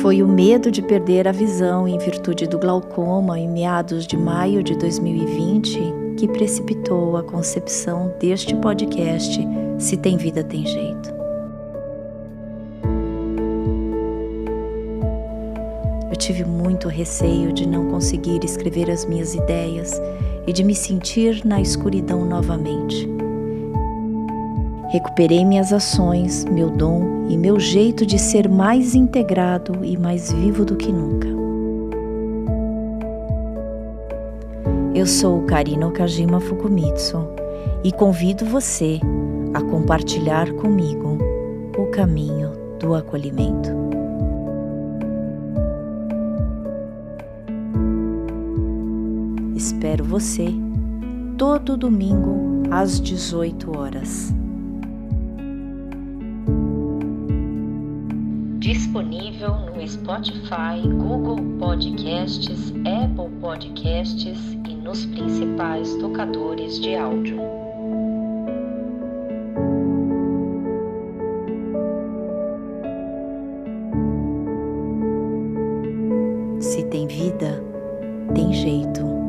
Foi o medo de perder a visão em virtude do glaucoma em meados de maio de 2020 que precipitou a concepção deste podcast Se Tem Vida Tem Jeito. Eu tive muito receio de não conseguir escrever as minhas ideias e de me sentir na escuridão novamente. Recuperei minhas ações, meu dom e meu jeito de ser mais integrado e mais vivo do que nunca. Eu sou Karina Okajima Fukumitsu e convido você a compartilhar comigo o caminho do acolhimento. Espero você todo domingo às 18 horas. Disponível no Spotify, Google Podcasts, Apple Podcasts e nos principais tocadores de áudio. Se tem vida, tem jeito.